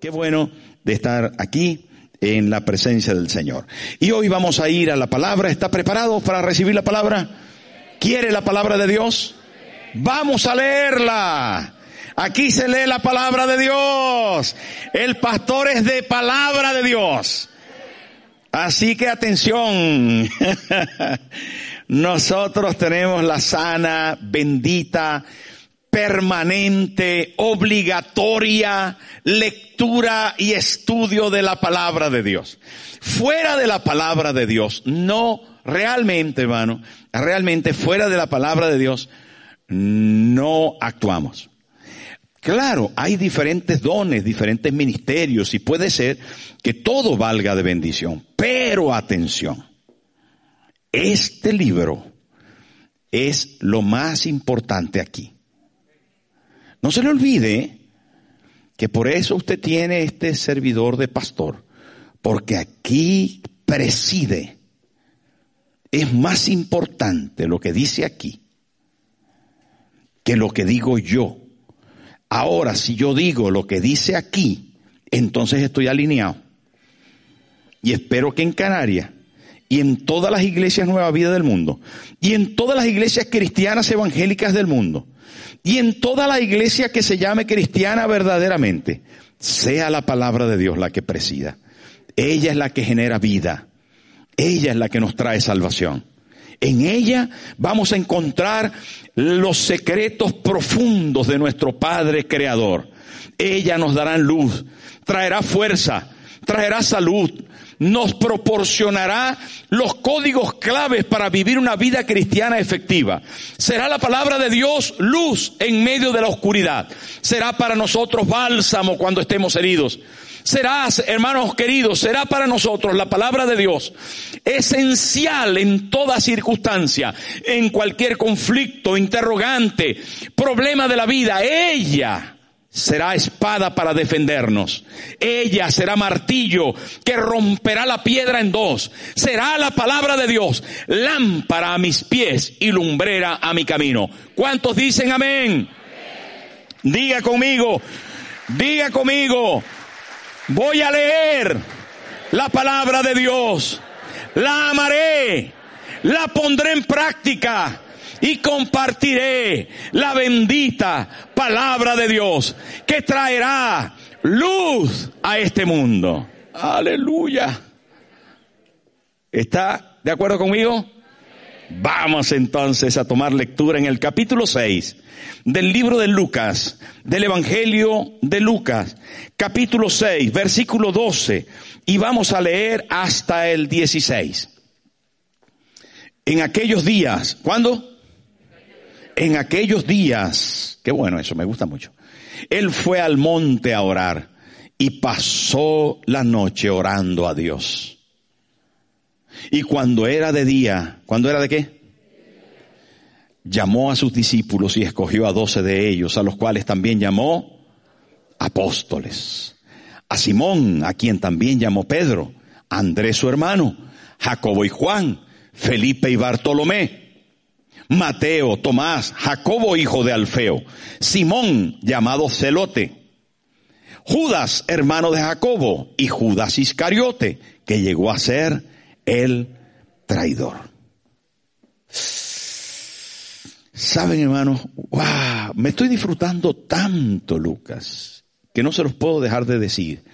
Qué bueno de estar aquí en la presencia del Señor. Y hoy vamos a ir a la palabra. ¿Está preparado para recibir la palabra? ¿Quiere la palabra de Dios? Vamos a leerla. Aquí se lee la palabra de Dios. El pastor es de palabra de Dios. Así que atención. Nosotros tenemos la sana, bendita, permanente, obligatoria lectura y estudio de la palabra de Dios. Fuera de la palabra de Dios, no realmente, hermano, realmente fuera de la palabra de Dios, no actuamos. Claro, hay diferentes dones, diferentes ministerios y puede ser que todo valga de bendición. Pero atención, este libro es lo más importante aquí. No se le olvide que por eso usted tiene este servidor de pastor, porque aquí preside. Es más importante lo que dice aquí que lo que digo yo. Ahora, si yo digo lo que dice aquí, entonces estoy alineado. Y espero que en Canarias y en todas las iglesias Nueva Vida del mundo, y en todas las iglesias cristianas evangélicas del mundo, y en toda la iglesia que se llame cristiana verdaderamente, sea la palabra de Dios la que presida. Ella es la que genera vida. Ella es la que nos trae salvación. En ella vamos a encontrar los secretos profundos de nuestro Padre Creador. Ella nos dará luz, traerá fuerza, traerá salud, nos proporcionará los códigos claves para vivir una vida cristiana efectiva. Será la palabra de Dios luz en medio de la oscuridad. Será para nosotros bálsamo cuando estemos heridos será, hermanos queridos, será para nosotros la palabra de Dios esencial en toda circunstancia, en cualquier conflicto, interrogante, problema de la vida. Ella será espada para defendernos. Ella será martillo que romperá la piedra en dos. Será la palabra de Dios, lámpara a mis pies y lumbrera a mi camino. ¿Cuántos dicen amén? Diga conmigo, diga conmigo, Voy a leer la palabra de Dios. La amaré. La pondré en práctica. Y compartiré la bendita palabra de Dios que traerá luz a este mundo. Aleluya. ¿Está de acuerdo conmigo? Vamos entonces a tomar lectura en el capítulo 6 del libro de Lucas, del Evangelio de Lucas, capítulo 6, versículo 12, y vamos a leer hasta el 16. En aquellos días, ¿cuándo? En aquellos días, qué bueno eso, me gusta mucho. Él fue al monte a orar y pasó la noche orando a Dios. Y cuando era de día, ¿cuándo era de qué? Llamó a sus discípulos y escogió a doce de ellos, a los cuales también llamó apóstoles. A Simón, a quien también llamó Pedro, Andrés su hermano, Jacobo y Juan, Felipe y Bartolomé, Mateo, Tomás, Jacobo hijo de Alfeo, Simón llamado Celote, Judas hermano de Jacobo y Judas Iscariote, que llegó a ser el traidor. Saben, hermanos, wow, me estoy disfrutando tanto, Lucas, que no se los puedo dejar de decir,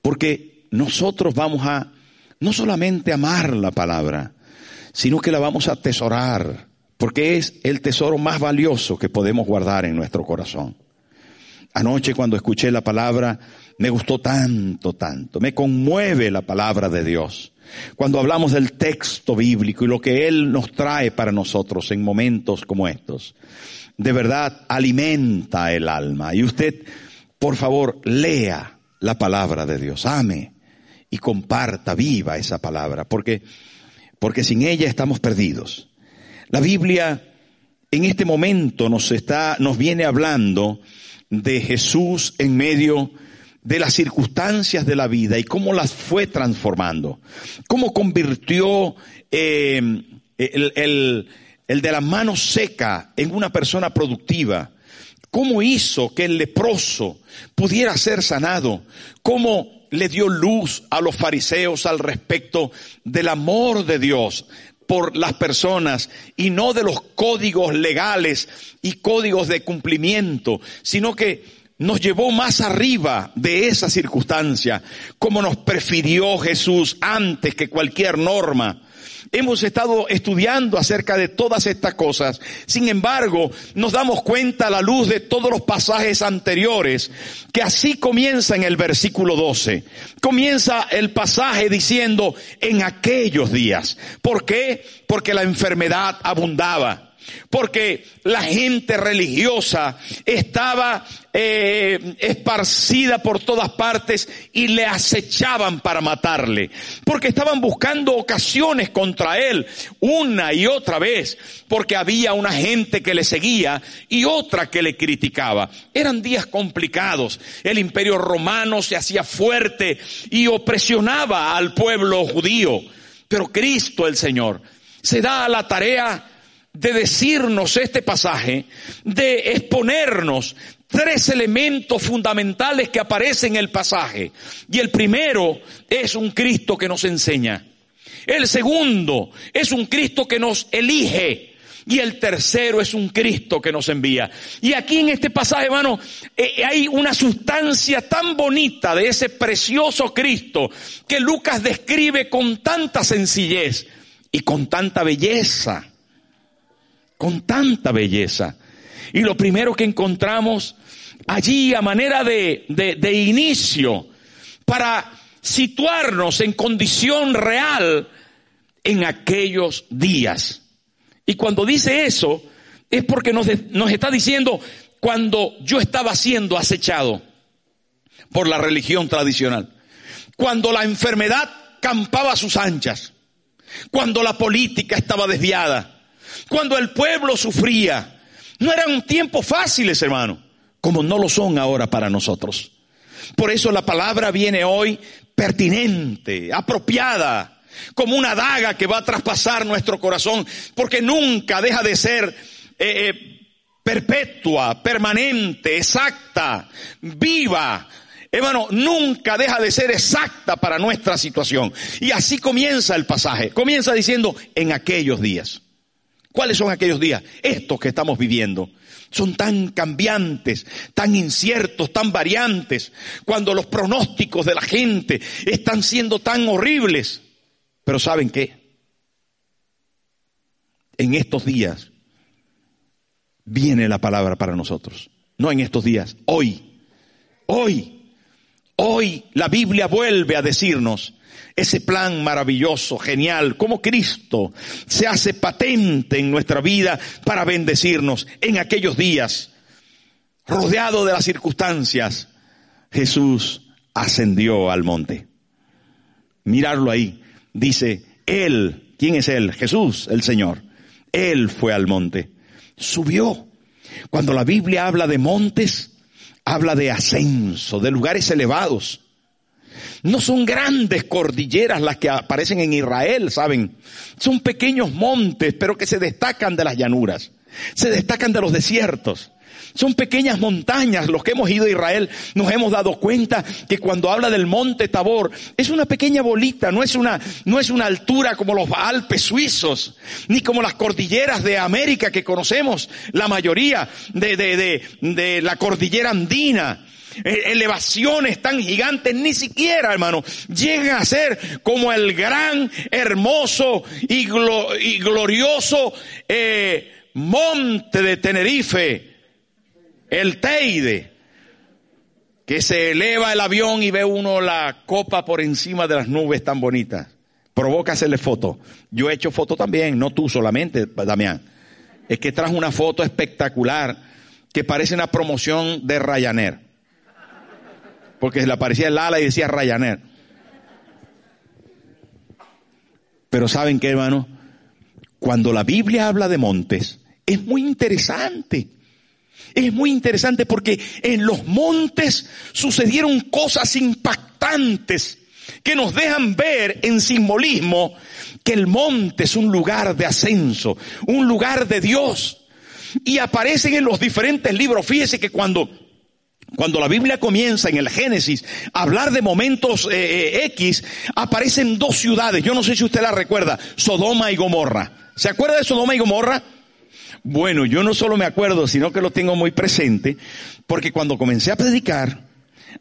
porque nosotros vamos a no solamente amar la palabra, sino que la vamos a atesorar, porque es el tesoro más valioso que podemos guardar en nuestro corazón. Anoche cuando escuché la palabra, me gustó tanto, tanto, me conmueve la palabra de Dios. Cuando hablamos del texto bíblico y lo que Él nos trae para nosotros en momentos como estos, de verdad alimenta el alma. Y usted, por favor, lea la palabra de Dios, ame y comparta viva esa palabra, porque, porque sin ella estamos perdidos. La Biblia en este momento nos está, nos viene hablando de Jesús en medio de las circunstancias de la vida y cómo las fue transformando, cómo convirtió eh, el, el, el de la mano seca en una persona productiva, cómo hizo que el leproso pudiera ser sanado, cómo le dio luz a los fariseos al respecto del amor de Dios por las personas y no de los códigos legales y códigos de cumplimiento, sino que nos llevó más arriba de esa circunstancia, como nos prefirió Jesús antes que cualquier norma Hemos estado estudiando acerca de todas estas cosas. Sin embargo, nos damos cuenta a la luz de todos los pasajes anteriores que así comienza en el versículo 12. Comienza el pasaje diciendo en aquellos días. ¿Por qué? Porque la enfermedad abundaba porque la gente religiosa estaba eh, esparcida por todas partes y le acechaban para matarle, porque estaban buscando ocasiones contra él una y otra vez, porque había una gente que le seguía y otra que le criticaba. Eran días complicados, el imperio romano se hacía fuerte y opresionaba al pueblo judío, pero Cristo el Señor se da a la tarea de decirnos este pasaje, de exponernos tres elementos fundamentales que aparecen en el pasaje. Y el primero es un Cristo que nos enseña. El segundo es un Cristo que nos elige. Y el tercero es un Cristo que nos envía. Y aquí en este pasaje, hermano, eh, hay una sustancia tan bonita de ese precioso Cristo que Lucas describe con tanta sencillez y con tanta belleza con tanta belleza. Y lo primero que encontramos allí a manera de, de, inicio para situarnos en condición real en aquellos días. Y cuando dice eso, es porque nos, nos, está diciendo cuando yo estaba siendo acechado por la religión tradicional, cuando la enfermedad campaba a sus anchas, cuando la política estaba desviada, cuando el pueblo sufría. No eran tiempos fáciles, hermano, como no lo son ahora para nosotros. Por eso la palabra viene hoy pertinente, apropiada, como una daga que va a traspasar nuestro corazón, porque nunca deja de ser eh, eh, perpetua, permanente, exacta, viva. Hermano, nunca deja de ser exacta para nuestra situación. Y así comienza el pasaje. Comienza diciendo, en aquellos días. ¿Cuáles son aquellos días? Estos que estamos viviendo. Son tan cambiantes, tan inciertos, tan variantes, cuando los pronósticos de la gente están siendo tan horribles. Pero ¿saben qué? En estos días viene la palabra para nosotros. No en estos días, hoy. Hoy. Hoy la Biblia vuelve a decirnos ese plan maravilloso, genial, como Cristo se hace patente en nuestra vida para bendecirnos en aquellos días. Rodeado de las circunstancias, Jesús ascendió al monte. Mirarlo ahí. Dice, Él, ¿quién es Él? Jesús, el Señor. Él fue al monte. Subió. Cuando la Biblia habla de montes, habla de ascenso, de lugares elevados. No son grandes cordilleras las que aparecen en Israel, ¿saben? Son pequeños montes, pero que se destacan de las llanuras, se destacan de los desiertos. Son pequeñas montañas. Los que hemos ido a Israel nos hemos dado cuenta que cuando habla del monte Tabor es una pequeña bolita, no es una, no es una altura como los Alpes suizos, ni como las cordilleras de América que conocemos, la mayoría de, de, de, de la cordillera andina. Eh, elevaciones tan gigantes, ni siquiera, hermano, llegan a ser como el gran, hermoso y, glorioso eh, monte de Tenerife, el Teide, que se eleva el avión y ve uno la copa por encima de las nubes tan bonitas. Provoca hacerle foto. Yo he hecho foto también, no tú solamente, Damián. Es que trajo una foto espectacular que parece una promoción de Ryanair porque le aparecía el ala y decía Ryanair. Pero ¿saben qué, hermano? Cuando la Biblia habla de montes, es muy interesante. Es muy interesante porque en los montes sucedieron cosas impactantes que nos dejan ver en simbolismo que el monte es un lugar de ascenso, un lugar de Dios. y aparecen en los diferentes libros. Fíjese que cuando cuando la Biblia comienza en el Génesis a hablar de momentos eh, eh, X, aparecen dos ciudades. Yo no sé si usted la recuerda, Sodoma y Gomorra. ¿Se acuerda de Sodoma y Gomorra? Bueno, yo no solo me acuerdo, sino que lo tengo muy presente, porque cuando comencé a predicar,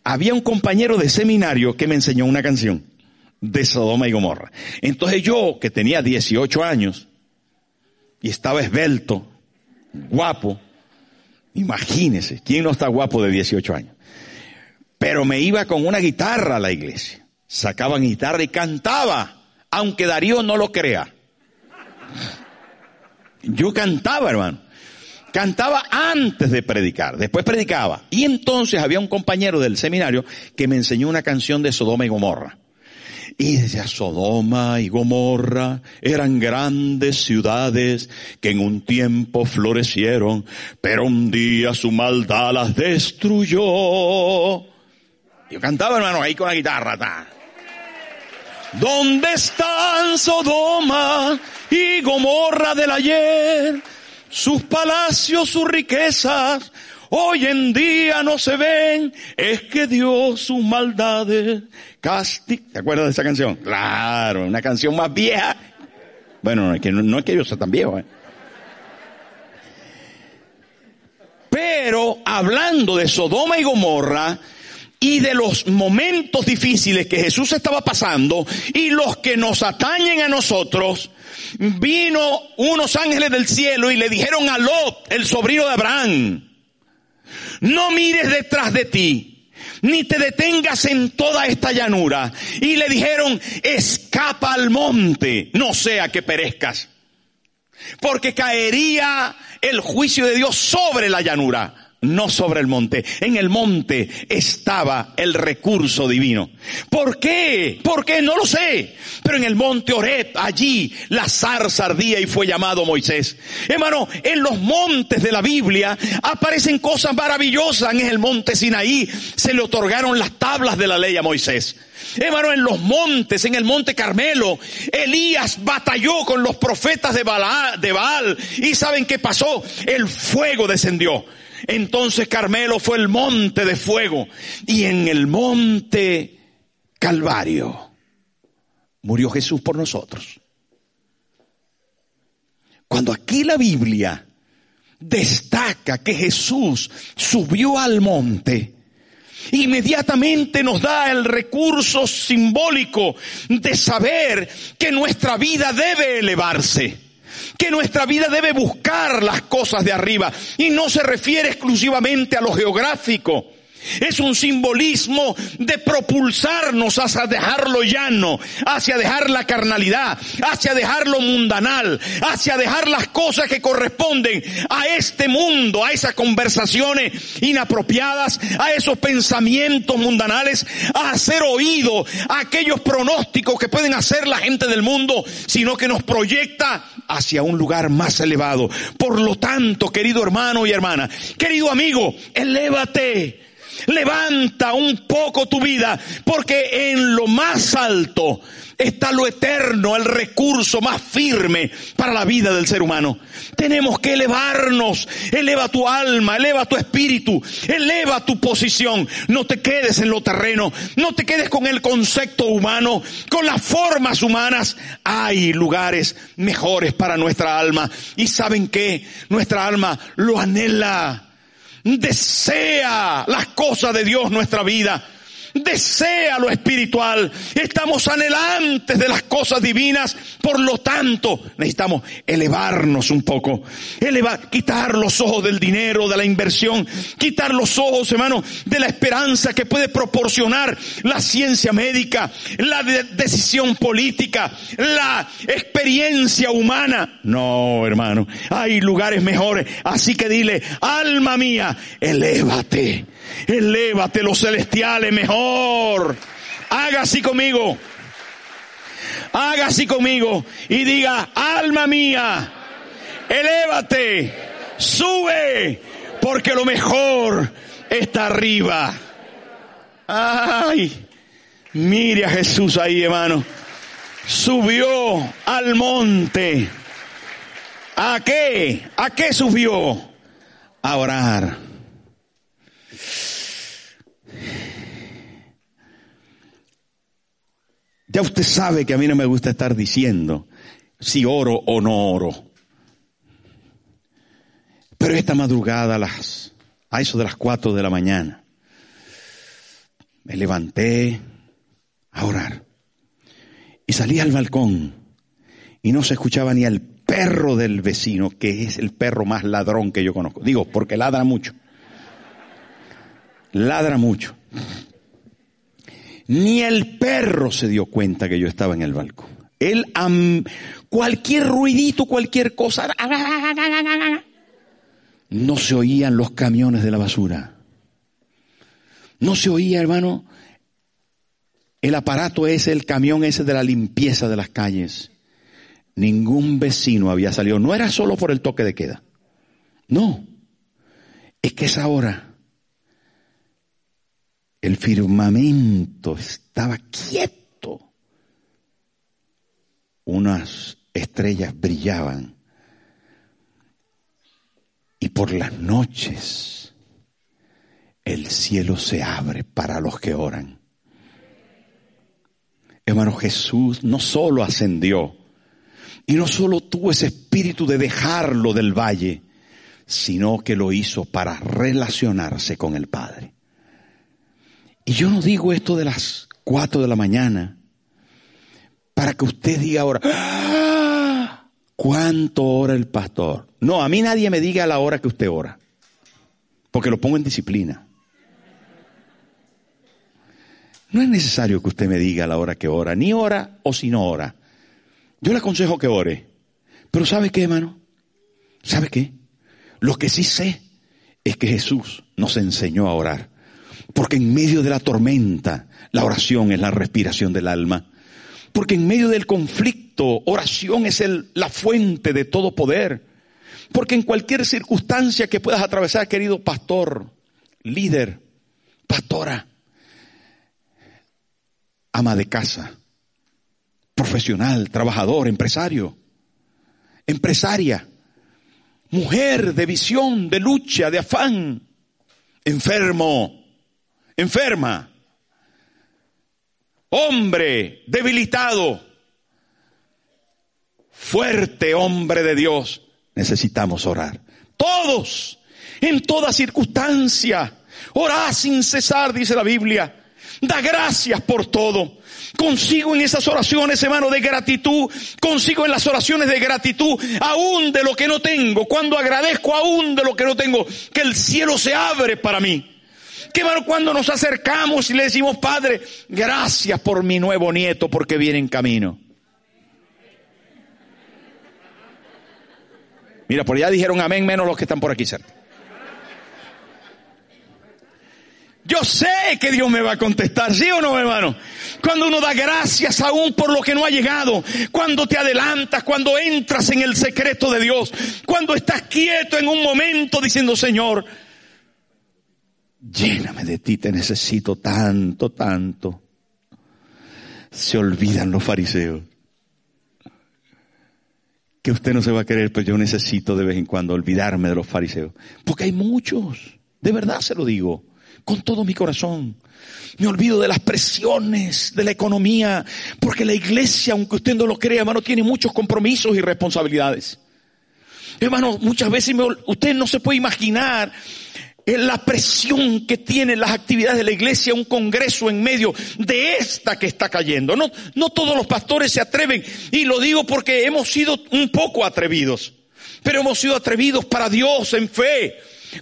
había un compañero de seminario que me enseñó una canción de Sodoma y Gomorra. Entonces yo, que tenía 18 años, y estaba esbelto, guapo, imagínese, ¿quién no está guapo de 18 años? Pero me iba con una guitarra a la iglesia. Sacaba guitarra y cantaba, aunque Darío no lo crea. Yo cantaba, hermano. Cantaba antes de predicar, después predicaba. Y entonces había un compañero del seminario que me enseñó una canción de Sodoma y Gomorra. Y decía, Sodoma y Gomorra eran grandes ciudades que en un tiempo florecieron, pero un día su maldad las destruyó. Yo cantaba, hermano, ahí con la guitarra. ¿Dónde están Sodoma y Gomorra del ayer? Sus palacios, sus riquezas, hoy en día no se ven, es que Dios sus maldades castiga. ¿Te acuerdas de esa canción? Claro, una canción más vieja. Bueno, no es que, no, sea tan viejo, ¿eh? Pero hablando de Sodoma y Gomorra, y de los momentos difíciles que Jesús estaba pasando y los que nos atañen a nosotros, vino unos ángeles del cielo y le dijeron a Lot, el sobrino de Abraham, no mires detrás de ti, ni te detengas en toda esta llanura. Y le dijeron, escapa al monte, no sea que perezcas, porque caería el juicio de Dios sobre la llanura no sobre el monte. En el monte estaba el recurso divino. ¿Por qué? ¿Por qué? No lo sé. Pero en el monte Oreb, allí la zarza ardía y fue llamado Moisés. Hermano, en los montes de la Biblia aparecen cosas maravillosas. En el monte Sinaí se le otorgaron las tablas de la ley a Moisés. Hermano, en los montes, en el monte Carmelo, Elías batalló con los profetas de Baal, de Baal y ¿saben qué pasó? El fuego descendió. Entonces Carmelo fue el monte de fuego y en el monte Calvario murió Jesús por nosotros. Cuando aquí la Biblia destaca que Jesús subió al monte, inmediatamente nos da el recurso simbólico de saber que nuestra vida debe elevarse que nuestra vida debe buscar las cosas de arriba y no se refiere exclusivamente a lo geográfico. Es un simbolismo de propulsarnos hacia dejar lo llano, hacia dejar la carnalidad, hacia dejar lo mundanal, hacia dejar las cosas que corresponden a este mundo, a esas conversaciones inapropiadas, a esos pensamientos mundanales, a hacer oído a aquellos pronósticos que pueden hacer la gente del mundo, sino que nos proyecta hacia un lugar más elevado. Por lo tanto, querido hermano y hermana, querido amigo, elévate. Levanta un poco tu vida, porque en lo más alto está lo eterno, el recurso más firme para la vida del ser humano. Tenemos que elevarnos. Eleva tu alma, eleva tu espíritu, eleva tu posición. No te quedes en lo terreno, no te quedes con el concepto humano, con las formas humanas. Hay lugares mejores para nuestra alma. Y saben que nuestra alma lo anhela. Desea las cosas de Dios nuestra vida desea lo espiritual. Estamos anhelantes de las cosas divinas. Por lo tanto, necesitamos elevarnos un poco. Elevar, quitar los ojos del dinero, de la inversión. Quitar los ojos, hermano, de la esperanza que puede proporcionar la ciencia médica, la decisión política, la experiencia humana. No, hermano. Hay lugares mejores. Así que dile, alma mía, elévate Elévate los celestiales mejor. Haga así conmigo. Haga así conmigo y diga, alma mía, elévate, sube, porque lo mejor está arriba. Ay, mire a Jesús ahí, hermano. Subió al monte ¿A qué? ¿A qué subió? A orar. Ya usted sabe que a mí no me gusta estar diciendo si oro o no oro. Pero esta madrugada a las, a eso de las cuatro de la mañana, me levanté a orar y salí al balcón y no se escuchaba ni al perro del vecino, que es el perro más ladrón que yo conozco. Digo, porque ladra mucho. Ladra mucho. Ni el perro se dio cuenta que yo estaba en el balcón. Él, cualquier ruidito, cualquier cosa, no se oían los camiones de la basura. No se oía, hermano, el aparato ese, el camión ese de la limpieza de las calles. Ningún vecino había salido. No era solo por el toque de queda. No. Es que esa hora el firmamento estaba quieto. Unas estrellas brillaban. Y por las noches el cielo se abre para los que oran. Hermano Jesús no solo ascendió y no solo tuvo ese espíritu de dejarlo del valle, sino que lo hizo para relacionarse con el Padre. Y yo no digo esto de las cuatro de la mañana para que usted diga ahora, ¡Ah! ¿cuánto ora el pastor? No, a mí nadie me diga la hora que usted ora, porque lo pongo en disciplina. No es necesario que usted me diga la hora que ora, ni ora o si no ora. Yo le aconsejo que ore. Pero ¿sabe qué, hermano? ¿Sabe qué? Lo que sí sé es que Jesús nos enseñó a orar. Porque en medio de la tormenta, la oración es la respiración del alma. Porque en medio del conflicto, oración es la fuente de todo poder. Porque en cualquier circunstancia que puedas atravesar, querido pastor, líder, pastora, ama de casa, profesional, trabajador, empresario, empresaria, mujer de visión, de lucha, de afán, enfermo, enferma, hombre debilitado, fuerte hombre de Dios, necesitamos orar. Todos, en toda circunstancia, orá sin cesar, dice la Biblia. Da gracias por todo. Consigo en esas oraciones, hermano, de gratitud. Consigo en las oraciones de gratitud, aún de lo que no tengo. Cuando agradezco aún de lo que no tengo, que el cielo se abre para mí. Que cuando nos acercamos y le decimos, Padre, gracias por mi nuevo nieto porque viene en camino. Mira, por allá dijeron amén menos los que están por aquí cerca. Yo sé que Dios me va a contestar, ¿sí o no, hermano? Cuando uno da gracias aún por lo que no ha llegado, cuando te adelantas, cuando entras en el secreto de Dios, cuando estás quieto en un momento diciendo, Señor, lléname de ti, te necesito tanto, tanto. Se olvidan los fariseos. Que usted no se va a querer, pero yo necesito de vez en cuando olvidarme de los fariseos. Porque hay muchos, de verdad se lo digo, con todo mi corazón. Me olvido de las presiones de la economía, porque la iglesia, aunque usted no lo crea, hermano, tiene muchos compromisos y responsabilidades. Hermano, muchas veces usted no se puede imaginar la presión que tienen las actividades de la iglesia, un congreso en medio de esta que está cayendo. No, no todos los pastores se atreven, y lo digo porque hemos sido un poco atrevidos, pero hemos sido atrevidos para Dios en fe,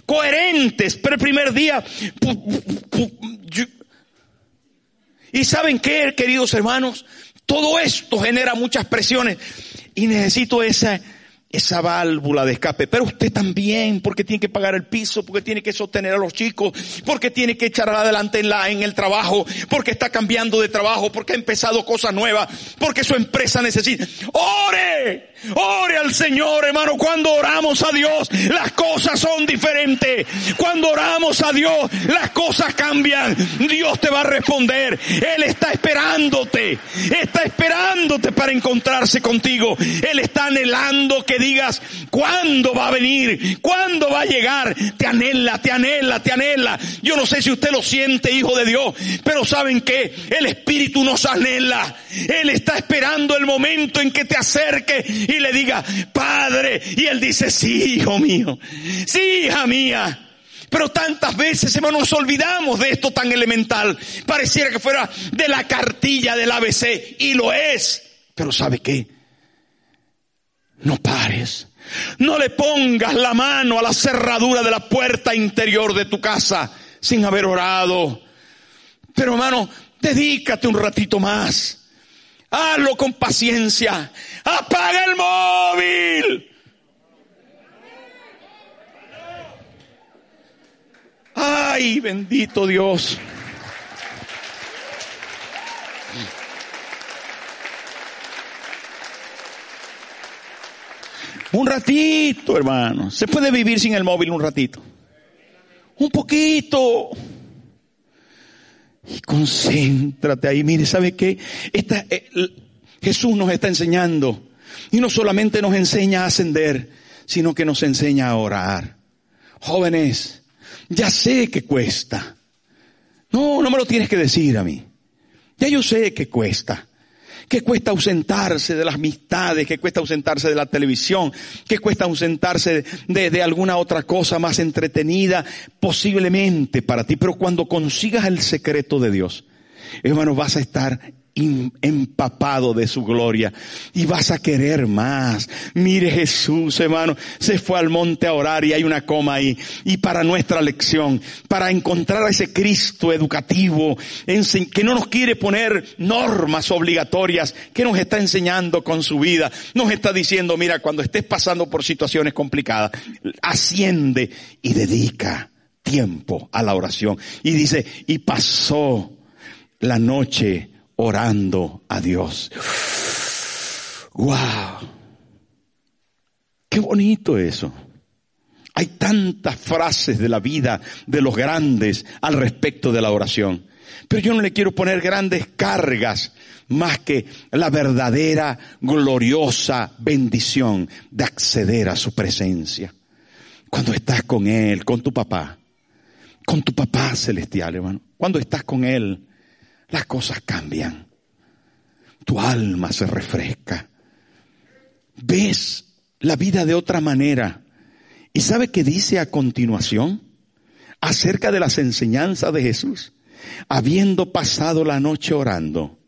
coherentes, pero el primer día, y saben qué, queridos hermanos, todo esto genera muchas presiones y necesito esa, esa válvula de escape. Pero usted también, porque tiene que pagar el piso, porque tiene que sostener a los chicos, porque tiene que echar adelante en, la, en el trabajo, porque está cambiando de trabajo, porque ha empezado cosas nuevas, porque su empresa necesita. ¡Ore! Ore al Señor, hermano. Cuando oramos a Dios, las cosas son diferentes. Cuando oramos a Dios, las cosas cambian. Dios te va a responder. Él está esperándote. Está esperándote para encontrarse contigo. Él está anhelando que digas, ¿cuándo va a venir? ¿Cuándo va a llegar? Te anhela, te anhela, te anhela. Yo no sé si usted lo siente, hijo de Dios, pero saben que el Espíritu nos anhela. Él está esperando el momento en que te acerque y le diga, Padre. Y él dice, sí, hijo mío. Sí, hija mía. Pero tantas veces, hermano, nos olvidamos de esto tan elemental. Pareciera que fuera de la cartilla del ABC. Y lo es. Pero ¿sabe qué? No pares. No le pongas la mano a la cerradura de la puerta interior de tu casa sin haber orado. Pero hermano, dedícate un ratito más. Hazlo con paciencia. Apaga el móvil. Ay, bendito Dios. Un ratito, hermano. Se puede vivir sin el móvil un ratito. Un poquito. Y concéntrate ahí. Mire, ¿sabe qué? Esta, eh, Jesús nos está enseñando. Y no solamente nos enseña a ascender, sino que nos enseña a orar. Jóvenes, ya sé que cuesta. No, no me lo tienes que decir a mí. Ya yo sé que cuesta. Que cuesta ausentarse de las amistades, que cuesta ausentarse de la televisión, que cuesta ausentarse de, alguna otra cosa más entretenida, posiblemente para ti. Pero cuando consigas el secreto de Dios, hermano, vas a estar empapado de su gloria y vas a querer más. Mire Jesús, hermano, se fue al monte a orar y hay una coma ahí. Y para nuestra lección, para encontrar a ese Cristo educativo, que no nos quiere poner normas obligatorias, que nos está enseñando con su vida, nos está diciendo, mira, cuando estés pasando por situaciones complicadas, asciende y dedica tiempo a la oración. Y dice, y pasó la noche orando a Dios. ¡Wow! ¡Qué bonito eso! Hay tantas frases de la vida de los grandes al respecto de la oración. Pero yo no le quiero poner grandes cargas más que la verdadera, gloriosa bendición de acceder a su presencia. Cuando estás con Él, con tu papá, con tu papá celestial, hermano. Cuando estás con Él, las cosas cambian. Tu alma se refresca. Ves la vida de otra manera. ¿Y sabe qué dice a continuación? Acerca de las enseñanzas de Jesús. Habiendo pasado la noche orando.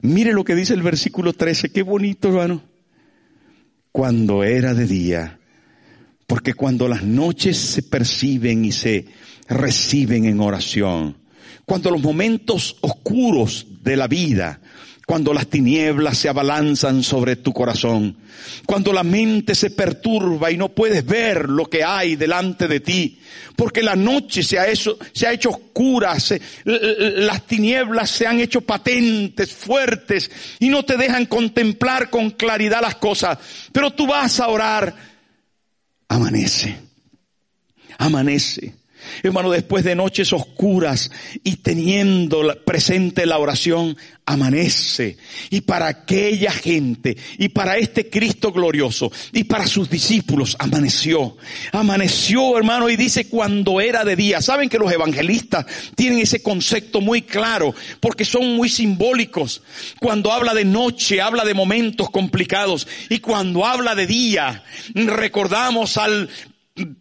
Mire lo que dice el versículo 13. Qué bonito, hermano. Cuando era de día. Porque cuando las noches se perciben y se reciben en oración, cuando los momentos oscuros de la vida, cuando las tinieblas se abalanzan sobre tu corazón, cuando la mente se perturba y no puedes ver lo que hay delante de ti, porque la noche se ha hecho, se ha hecho oscura, las tinieblas se han hecho patentes, fuertes, y no te dejan contemplar con claridad las cosas, pero tú vas a orar, amanece, amanece. Hermano, después de noches oscuras y teniendo presente la oración, amanece. Y para aquella gente, y para este Cristo glorioso, y para sus discípulos, amaneció. Amaneció, hermano, y dice cuando era de día. Saben que los evangelistas tienen ese concepto muy claro, porque son muy simbólicos. Cuando habla de noche, habla de momentos complicados. Y cuando habla de día, recordamos al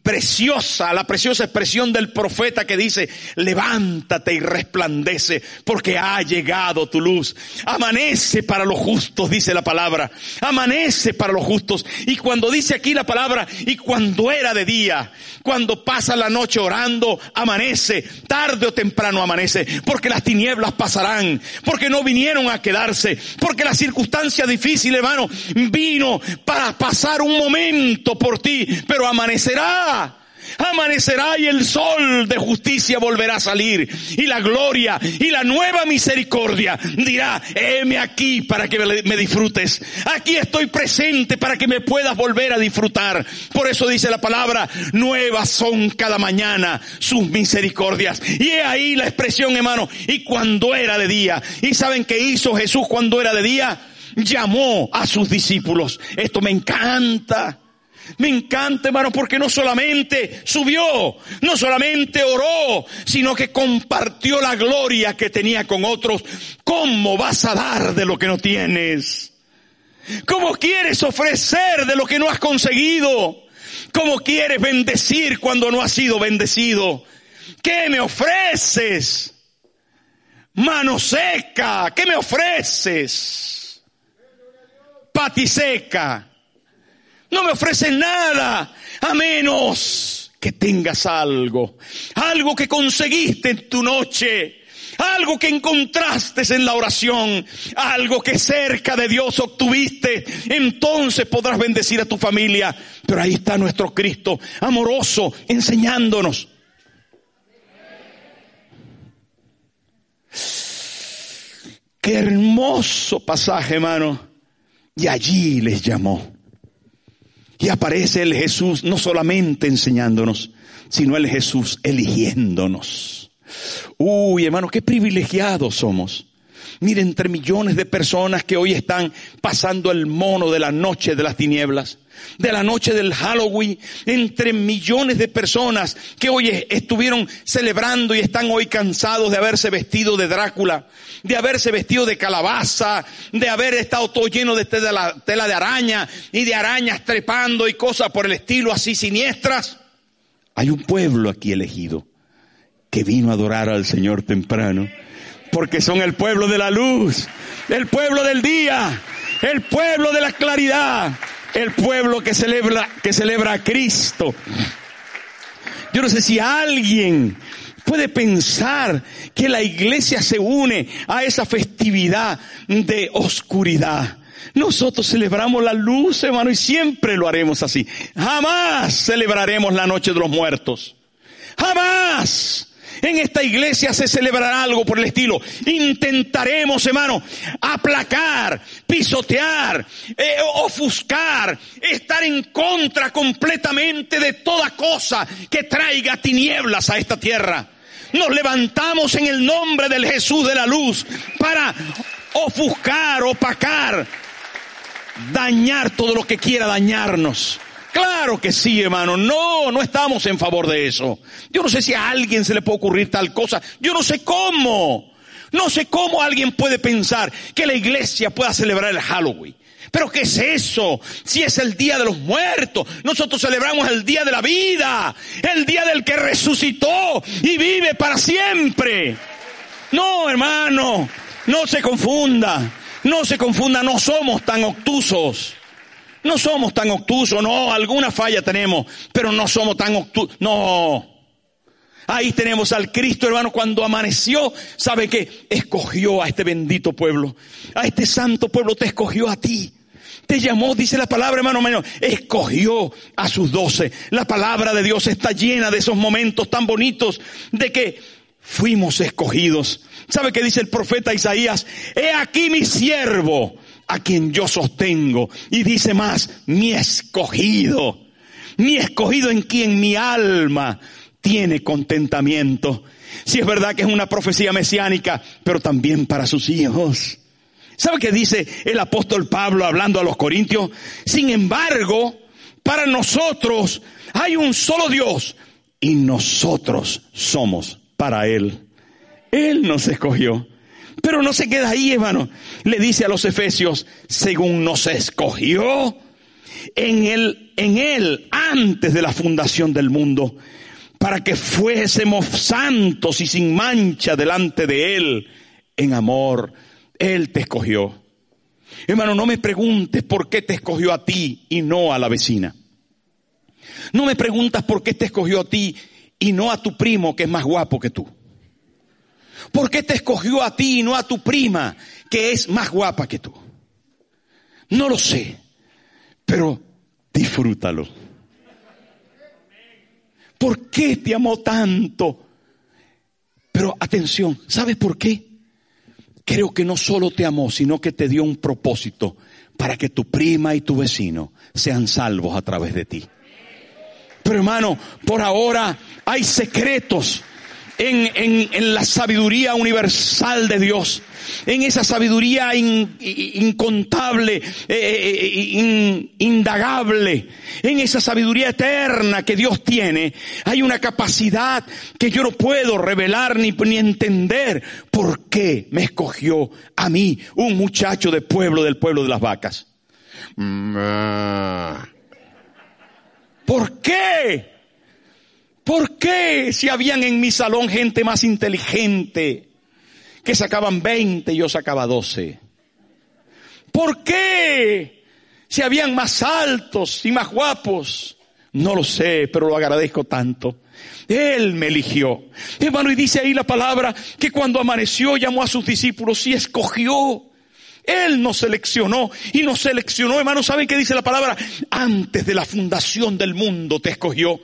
preciosa, la preciosa expresión del profeta que dice, levántate y resplandece porque ha llegado tu luz. Amanece para los justos, dice la palabra. Amanece para los justos. Y cuando dice aquí la palabra, y cuando era de día, cuando pasa la noche orando, amanece, tarde o temprano amanece, porque las tinieblas pasarán, porque no vinieron a quedarse, porque la circunstancia difícil, hermano, vino para pasar un momento por ti, pero amanecerá Amanecerá y el sol de justicia volverá a salir. Y la gloria y la nueva misericordia dirá, heme aquí para que me disfrutes. Aquí estoy presente para que me puedas volver a disfrutar. Por eso dice la palabra, nuevas son cada mañana sus misericordias. Y he ahí la expresión, hermano, y cuando era de día. ¿Y saben qué hizo Jesús cuando era de día? llamó a sus discípulos. Esto me encanta. Me encanta, hermano, porque no solamente subió, no solamente oró, sino que compartió la gloria que tenía con otros. ¿Cómo vas a dar de lo que no tienes? ¿Cómo quieres ofrecer de lo que no has conseguido? ¿Cómo quieres bendecir cuando no has sido bendecido? ¿Qué me ofreces? Mano seca, ¿qué me ofreces? Patiseca. No me ofreces nada a menos que tengas algo, algo que conseguiste en tu noche, algo que encontraste en la oración, algo que cerca de Dios obtuviste, entonces podrás bendecir a tu familia. Pero ahí está nuestro Cristo, amoroso, enseñándonos. Qué hermoso pasaje, hermano. Y allí les llamó. Y aparece el Jesús no solamente enseñándonos, sino el Jesús eligiéndonos. Uy, hermano, qué privilegiados somos. Miren, entre millones de personas que hoy están pasando el mono de la noche de las tinieblas, de la noche del Halloween, entre millones de personas que hoy estuvieron celebrando y están hoy cansados de haberse vestido de Drácula, de haberse vestido de calabaza, de haber estado todo lleno de tela, tela de araña y de arañas trepando y cosas por el estilo así siniestras. Hay un pueblo aquí elegido que vino a adorar al Señor temprano porque son el pueblo de la luz, el pueblo del día, el pueblo de la claridad, el pueblo que celebra, que celebra a Cristo. Yo no sé si alguien puede pensar que la iglesia se une a esa festividad de oscuridad. Nosotros celebramos la luz, hermano, y siempre lo haremos así. Jamás celebraremos la noche de los muertos. Jamás. En esta iglesia se celebrará algo por el estilo. Intentaremos, hermano, aplacar, pisotear, eh, ofuscar, estar en contra completamente de toda cosa que traiga tinieblas a esta tierra. Nos levantamos en el nombre del Jesús de la luz para ofuscar, opacar, dañar todo lo que quiera dañarnos. Claro que sí, hermano. No, no estamos en favor de eso. Yo no sé si a alguien se le puede ocurrir tal cosa. Yo no sé cómo. No sé cómo alguien puede pensar que la iglesia pueda celebrar el Halloween. Pero ¿qué es eso? Si es el día de los muertos, nosotros celebramos el día de la vida, el día del que resucitó y vive para siempre. No, hermano, no se confunda, no se confunda, no somos tan obtusos. No somos tan obtusos, no, alguna falla tenemos, pero no somos tan obtusos, no. Ahí tenemos al Cristo, hermano, cuando amaneció, ¿sabe qué? Escogió a este bendito pueblo, a este santo pueblo te escogió a ti. Te llamó, dice la palabra, hermano mío, escogió a sus doce. La palabra de Dios está llena de esos momentos tan bonitos de que fuimos escogidos. ¿Sabe qué dice el profeta Isaías? He aquí mi siervo, a quien yo sostengo. Y dice más, mi escogido, mi escogido en quien mi alma tiene contentamiento. Si es verdad que es una profecía mesiánica, pero también para sus hijos. ¿Sabe qué dice el apóstol Pablo hablando a los corintios? Sin embargo, para nosotros hay un solo Dios y nosotros somos para Él. Él nos escogió. Pero no se queda ahí, hermano. Le dice a los efesios, según nos escogió en él, en él, antes de la fundación del mundo, para que fuésemos santos y sin mancha delante de él en amor. Él te escogió. Hermano, no me preguntes por qué te escogió a ti y no a la vecina. No me preguntas por qué te escogió a ti y no a tu primo que es más guapo que tú. ¿Por qué te escogió a ti y no a tu prima, que es más guapa que tú? No lo sé, pero disfrútalo. ¿Por qué te amó tanto? Pero atención, ¿sabes por qué? Creo que no solo te amó, sino que te dio un propósito para que tu prima y tu vecino sean salvos a través de ti. Pero hermano, por ahora hay secretos en, en, en la sabiduría universal de Dios, en esa sabiduría in, incontable, eh, eh in, indagable, en esa sabiduría eterna que Dios tiene, hay una capacidad que yo no puedo revelar ni, ni entender por qué me escogió a mí, un muchacho de pueblo del pueblo de las vacas. ¿Por qué? ¿Por qué si habían en mi salón gente más inteligente que sacaban 20 y yo sacaba 12? ¿Por qué si habían más altos y más guapos? No lo sé, pero lo agradezco tanto. Él me eligió. Hermano, y dice ahí la palabra que cuando amaneció llamó a sus discípulos y escogió. Él nos seleccionó y nos seleccionó, hermano. ¿Saben qué dice la palabra? Antes de la fundación del mundo te escogió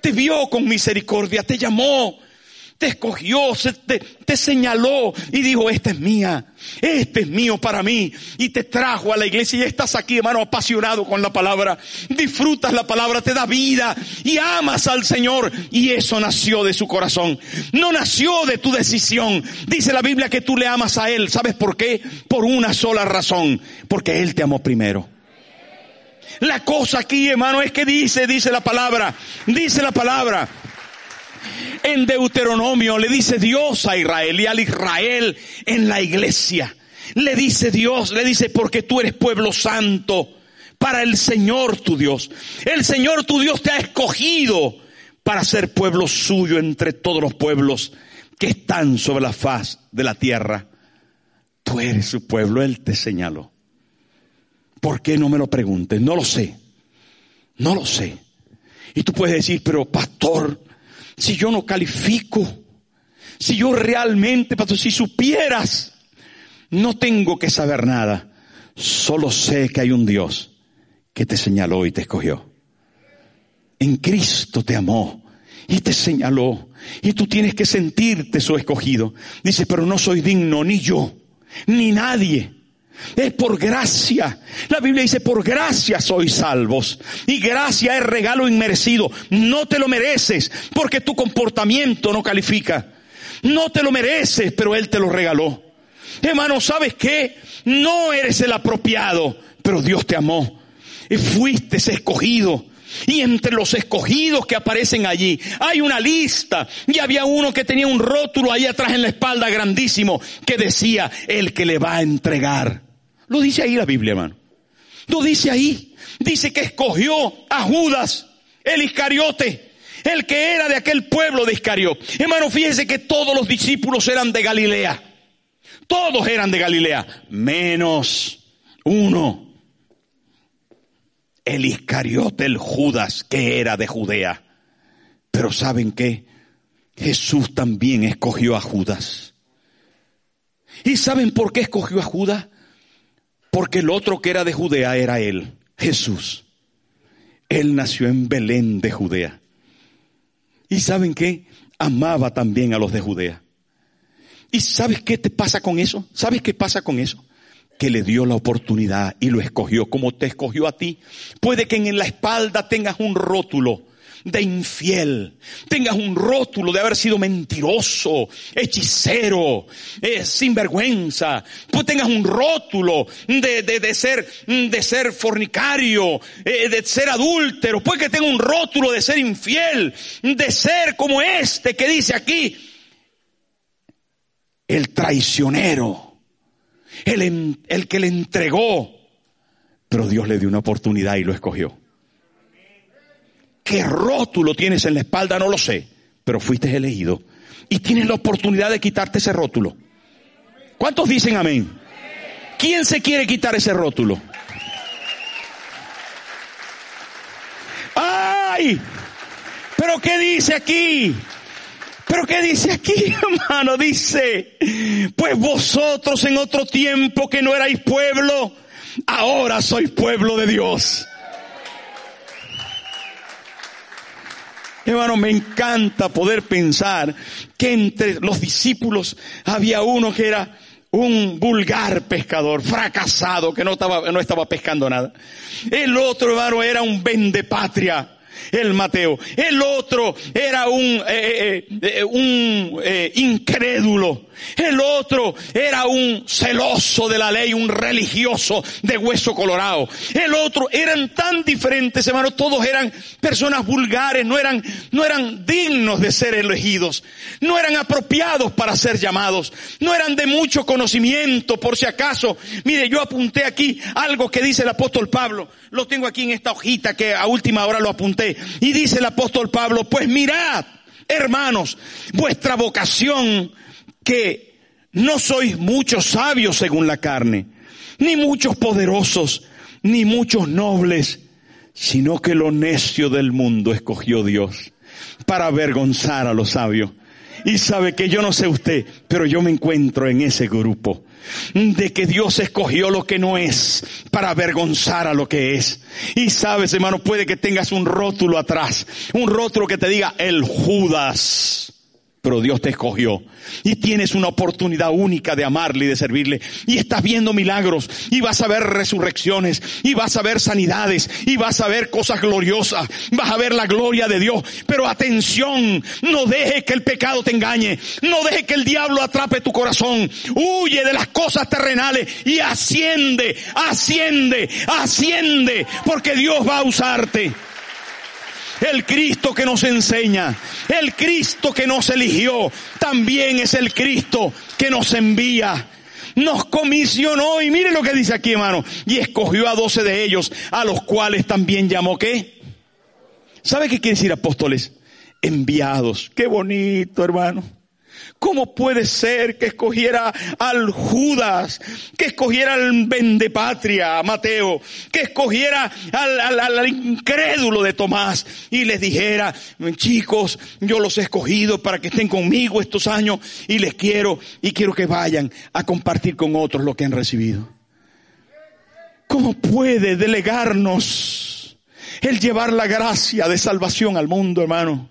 te vio con misericordia, te llamó, te escogió, te, te, señaló y dijo, esta es mía, este es mío para mí. Y te trajo a la iglesia y estás aquí, hermano, apasionado con la palabra. Disfrutas la palabra, te da vida y amas al Señor. Y eso nació de su corazón. No nació de tu decisión. Dice la Biblia que tú le amas a Él. ¿Sabes por qué? Por una sola razón. Porque Él te amó primero. La cosa aquí, hermano, es que dice, dice la palabra, dice la palabra. En Deuteronomio le dice Dios a Israel y al Israel en la iglesia. Le dice Dios, le dice, porque tú eres pueblo santo para el Señor tu Dios. El Señor tu Dios te ha escogido para ser pueblo suyo entre todos los pueblos que están sobre la faz de la tierra. Tú eres su pueblo, Él te señaló. ¿Por qué no me lo preguntes? No lo sé. No lo sé. Y tú puedes decir, pero pastor, si yo no califico, si yo realmente, pastor, si supieras, no tengo que saber nada. Solo sé que hay un Dios que te señaló y te escogió. En Cristo te amó y te señaló. Y tú tienes que sentirte su escogido. Dice, pero no soy digno ni yo, ni nadie es por gracia. La Biblia dice, por gracia sois salvos. Y gracia es regalo inmerecido. No te lo mereces porque tu comportamiento no califica. No te lo mereces, pero Él te lo regaló. Hermano, ¿sabes qué? No eres el apropiado, pero Dios te amó. Y fuiste escogido. Y entre los escogidos que aparecen allí hay una lista. Y había uno que tenía un rótulo ahí atrás en la espalda grandísimo que decía, el que le va a entregar. Lo dice ahí la Biblia, hermano. Lo dice ahí. Dice que escogió a Judas, el Iscariote, el que era de aquel pueblo de Iscariote. Hermano, fíjese que todos los discípulos eran de Galilea. Todos eran de Galilea, menos uno. El Iscariote, el Judas, que era de Judea. Pero ¿saben qué? Jesús también escogió a Judas. ¿Y saben por qué escogió a Judas? Porque el otro que era de Judea era él, Jesús. Él nació en Belén de Judea. ¿Y saben qué? Amaba también a los de Judea. ¿Y sabes qué te pasa con eso? ¿Sabes qué pasa con eso? Que le dio la oportunidad y lo escogió como te escogió a ti. Puede que en la espalda tengas un rótulo de infiel, tengas un rótulo de haber sido mentiroso, hechicero, eh, sinvergüenza, pues tengas un rótulo de, de, ser, de ser fornicario, eh, de ser adúltero, puede que tenga un rótulo de ser infiel, de ser como este que dice aquí, el traicionero, el, el que le entregó, pero Dios le dio una oportunidad y lo escogió. ¿Qué rótulo tienes en la espalda? No lo sé, pero fuiste elegido y tienes la oportunidad de quitarte ese rótulo. ¿Cuántos dicen amén? ¿Quién se quiere quitar ese rótulo? ¡Ay! ¿Pero qué dice aquí? ¿Pero qué dice aquí, hermano? Dice, pues vosotros en otro tiempo que no erais pueblo, ahora sois pueblo de Dios. Hermano, me encanta poder pensar que entre los discípulos había uno que era un vulgar pescador, fracasado, que no estaba, no estaba pescando nada. El otro, hermano, era un patria el Mateo. El otro era un, eh, eh, eh, un incrédulo. El otro era un celoso de la ley, un religioso de hueso colorado. El otro eran tan diferentes, hermanos, todos eran personas vulgares, no eran, no eran dignos de ser elegidos, no eran apropiados para ser llamados, no eran de mucho conocimiento, por si acaso. Mire, yo apunté aquí algo que dice el apóstol Pablo, lo tengo aquí en esta hojita que a última hora lo apunté, y dice el apóstol Pablo, pues mirad, hermanos, vuestra vocación que no sois muchos sabios según la carne, ni muchos poderosos, ni muchos nobles, sino que lo necio del mundo escogió Dios para avergonzar a los sabios. Y sabe que yo no sé usted, pero yo me encuentro en ese grupo de que Dios escogió lo que no es para avergonzar a lo que es. Y sabes, hermano, puede que tengas un rótulo atrás, un rótulo que te diga el Judas pero Dios te escogió. Y tienes una oportunidad única de amarle y de servirle. Y estás viendo milagros. Y vas a ver resurrecciones. Y vas a ver sanidades. Y vas a ver cosas gloriosas, vas a ver la gloria de Dios, pero atención, no dejes que el pecado te engañe, no dejes que el diablo atrape tu corazón, huye de las cosas terrenales y asciende, asciende, asciende, porque Dios va a usarte. El Cristo que nos enseña, el Cristo que nos eligió, también es el Cristo que nos envía. Nos comisionó y mire lo que dice aquí hermano. Y escogió a doce de ellos, a los cuales también llamó qué. ¿Sabe qué quiere decir apóstoles? Enviados. Qué bonito hermano. ¿Cómo puede ser que escogiera al Judas, que escogiera al vendepatria, Mateo, que escogiera al, al, incrédulo de Tomás y les dijera, chicos, yo los he escogido para que estén conmigo estos años y les quiero y quiero que vayan a compartir con otros lo que han recibido? ¿Cómo puede delegarnos el llevar la gracia de salvación al mundo, hermano?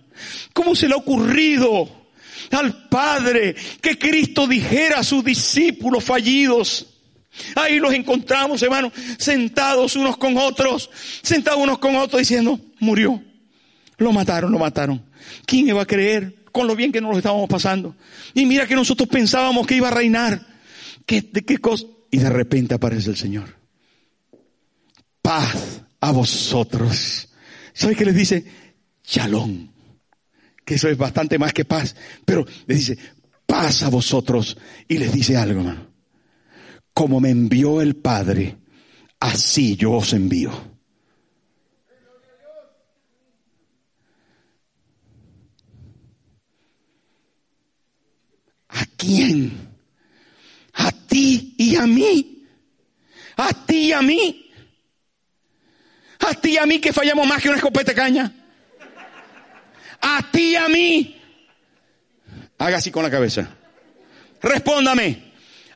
¿Cómo se le ha ocurrido? Al Padre que Cristo dijera a sus discípulos fallidos. Ahí los encontramos, hermanos, sentados unos con otros, sentados unos con otros diciendo, murió. Lo mataron, lo mataron. ¿Quién iba a creer con lo bien que nos lo estábamos pasando? Y mira que nosotros pensábamos que iba a reinar. ¿Qué, de qué cosa? Y de repente aparece el Señor. Paz a vosotros. ¿Sabe qué les dice? Shalom que eso es bastante más que paz, pero les dice, paz a vosotros. Y les dice algo, hermano. Como me envió el Padre, así yo os envío. ¿A quién? A ti y a mí. A ti y a mí. A ti y a mí que fallamos más que una escopeta caña a ti a mí. Haga así con la cabeza. Respóndame.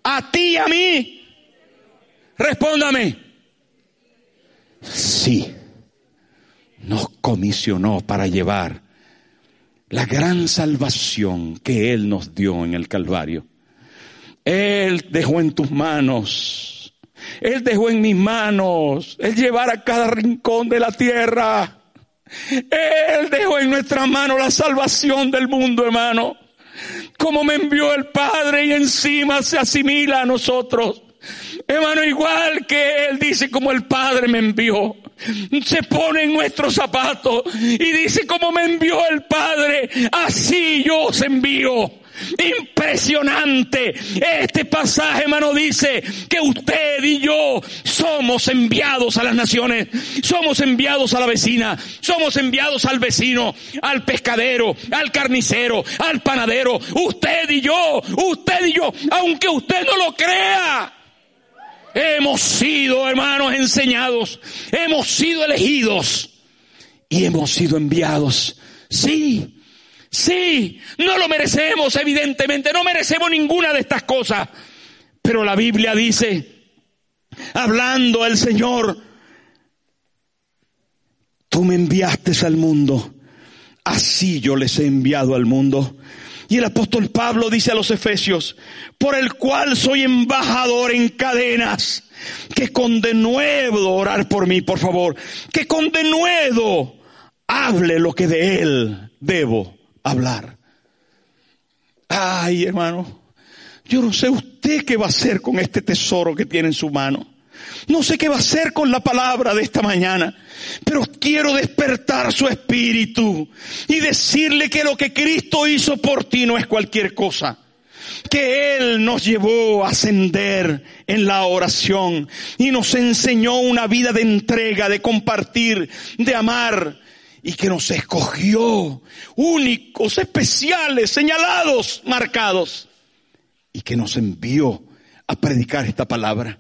A ti a mí. Respóndame. Sí. Nos comisionó para llevar la gran salvación que Él nos dio en el Calvario. Él dejó en tus manos. Él dejó en mis manos. Él llevar a cada rincón de la tierra. Él dejó en nuestra mano la salvación del mundo, hermano. Como me envió el Padre y encima se asimila a nosotros. Hermano, igual que Él dice como el Padre me envió. Se pone en nuestros zapatos y dice como me envió el Padre, así yo os envío. Impresionante. Este pasaje, hermano, dice que usted y yo somos enviados a las naciones. Somos enviados a la vecina. Somos enviados al vecino, al pescadero, al carnicero, al panadero. Usted y yo, usted y yo, aunque usted no lo crea. Hemos sido, hermanos, enseñados. Hemos sido elegidos. Y hemos sido enviados. Sí, Sí, no lo merecemos, evidentemente, no merecemos ninguna de estas cosas. Pero la Biblia dice, hablando al Señor, tú me enviaste al mundo, así yo les he enviado al mundo. Y el apóstol Pablo dice a los Efesios, por el cual soy embajador en cadenas, que con denuedo orar por mí, por favor, que con denuedo hable lo que de Él debo hablar. Ay, hermano, yo no sé usted qué va a hacer con este tesoro que tiene en su mano. No sé qué va a hacer con la palabra de esta mañana, pero quiero despertar su espíritu y decirle que lo que Cristo hizo por ti no es cualquier cosa que Él nos llevó a ascender en la oración y nos enseñó una vida de entrega, de compartir, de amar y que nos escogió únicos, especiales, señalados, marcados y que nos envió a predicar esta palabra.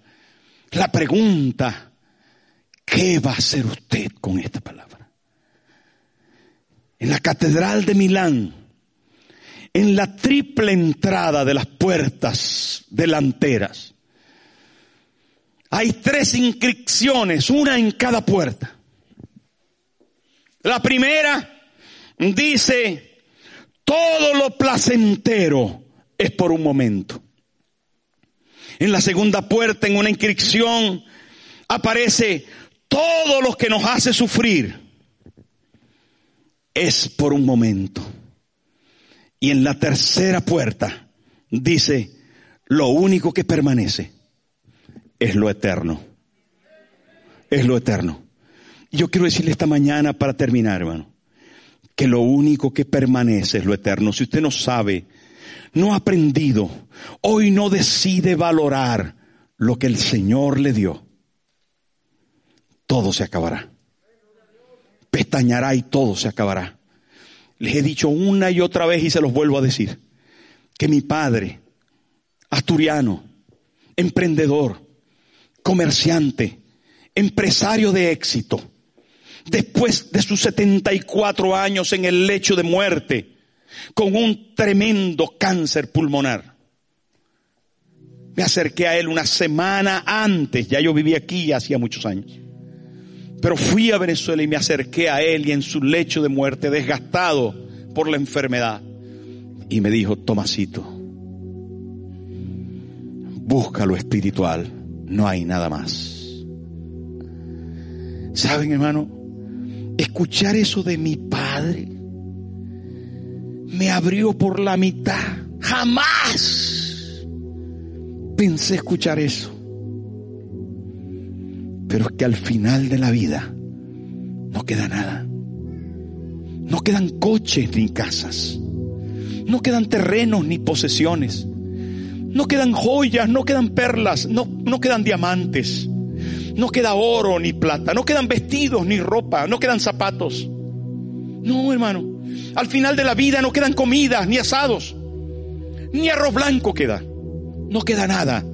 La pregunta, ¿qué va a hacer usted con esta palabra? En la Catedral de Milán, en la triple entrada de las puertas delanteras, hay tres inscripciones, una en cada puerta. La primera dice, todo lo placentero es por un momento. En la segunda puerta, en una inscripción, aparece todo lo que nos hace sufrir es por un momento. Y en la tercera puerta dice, lo único que permanece es lo eterno. Es lo eterno. Yo quiero decirle esta mañana para terminar, hermano, que lo único que permanece es lo eterno. Si usted no sabe no ha aprendido, hoy no decide valorar lo que el Señor le dio, todo se acabará. Pestañará y todo se acabará. Les he dicho una y otra vez y se los vuelvo a decir, que mi padre, asturiano, emprendedor, comerciante, empresario de éxito, después de sus 74 años en el lecho de muerte, con un tremendo cáncer pulmonar. Me acerqué a él una semana antes, ya yo vivía aquí hacía muchos años. Pero fui a Venezuela y me acerqué a él y en su lecho de muerte, desgastado por la enfermedad. Y me dijo, Tomasito, busca lo espiritual, no hay nada más. ¿Saben, hermano? Escuchar eso de mi padre me abrió por la mitad. Jamás pensé escuchar eso. Pero es que al final de la vida no queda nada. No quedan coches ni casas. No quedan terrenos ni posesiones. No quedan joyas, no quedan perlas, no, no quedan diamantes. No queda oro ni plata. No quedan vestidos ni ropa. No quedan zapatos. No, hermano. Al final de la vida no quedan comidas, ni asados, ni arroz blanco queda. No queda nada.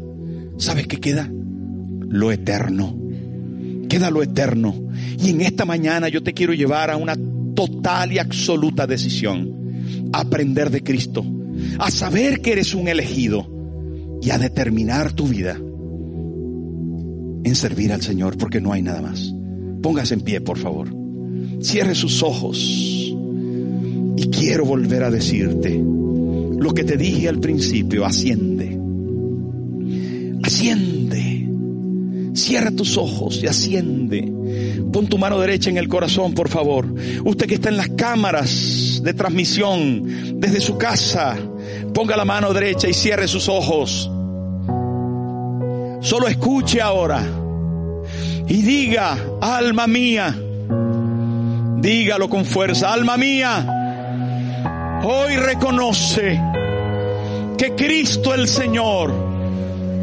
¿Sabes qué queda? Lo eterno. Queda lo eterno. Y en esta mañana yo te quiero llevar a una total y absoluta decisión. A aprender de Cristo. A saber que eres un elegido. Y a determinar tu vida en servir al Señor porque no hay nada más. Póngase en pie, por favor. Cierre sus ojos. Y quiero volver a decirte lo que te dije al principio, asciende. Asciende. Cierra tus ojos y asciende. Pon tu mano derecha en el corazón, por favor. Usted que está en las cámaras de transmisión desde su casa, ponga la mano derecha y cierre sus ojos. Solo escuche ahora y diga, alma mía, dígalo con fuerza, alma mía, hoy reconoce que Cristo el Señor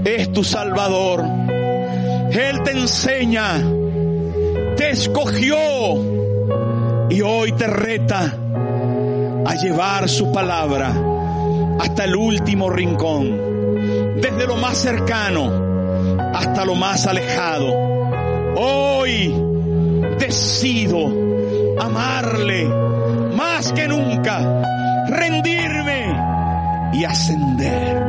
es tu Salvador. Él te enseña, te escogió y hoy te reta a llevar su palabra hasta el último rincón, desde lo más cercano hasta lo más alejado. Hoy decido amarle más que nunca rendirme y ascender,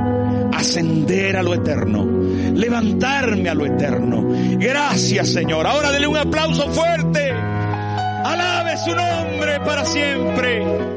ascender a lo eterno, levantarme a lo eterno. Gracias Señor. Ahora dele un aplauso fuerte. Alabe su nombre para siempre.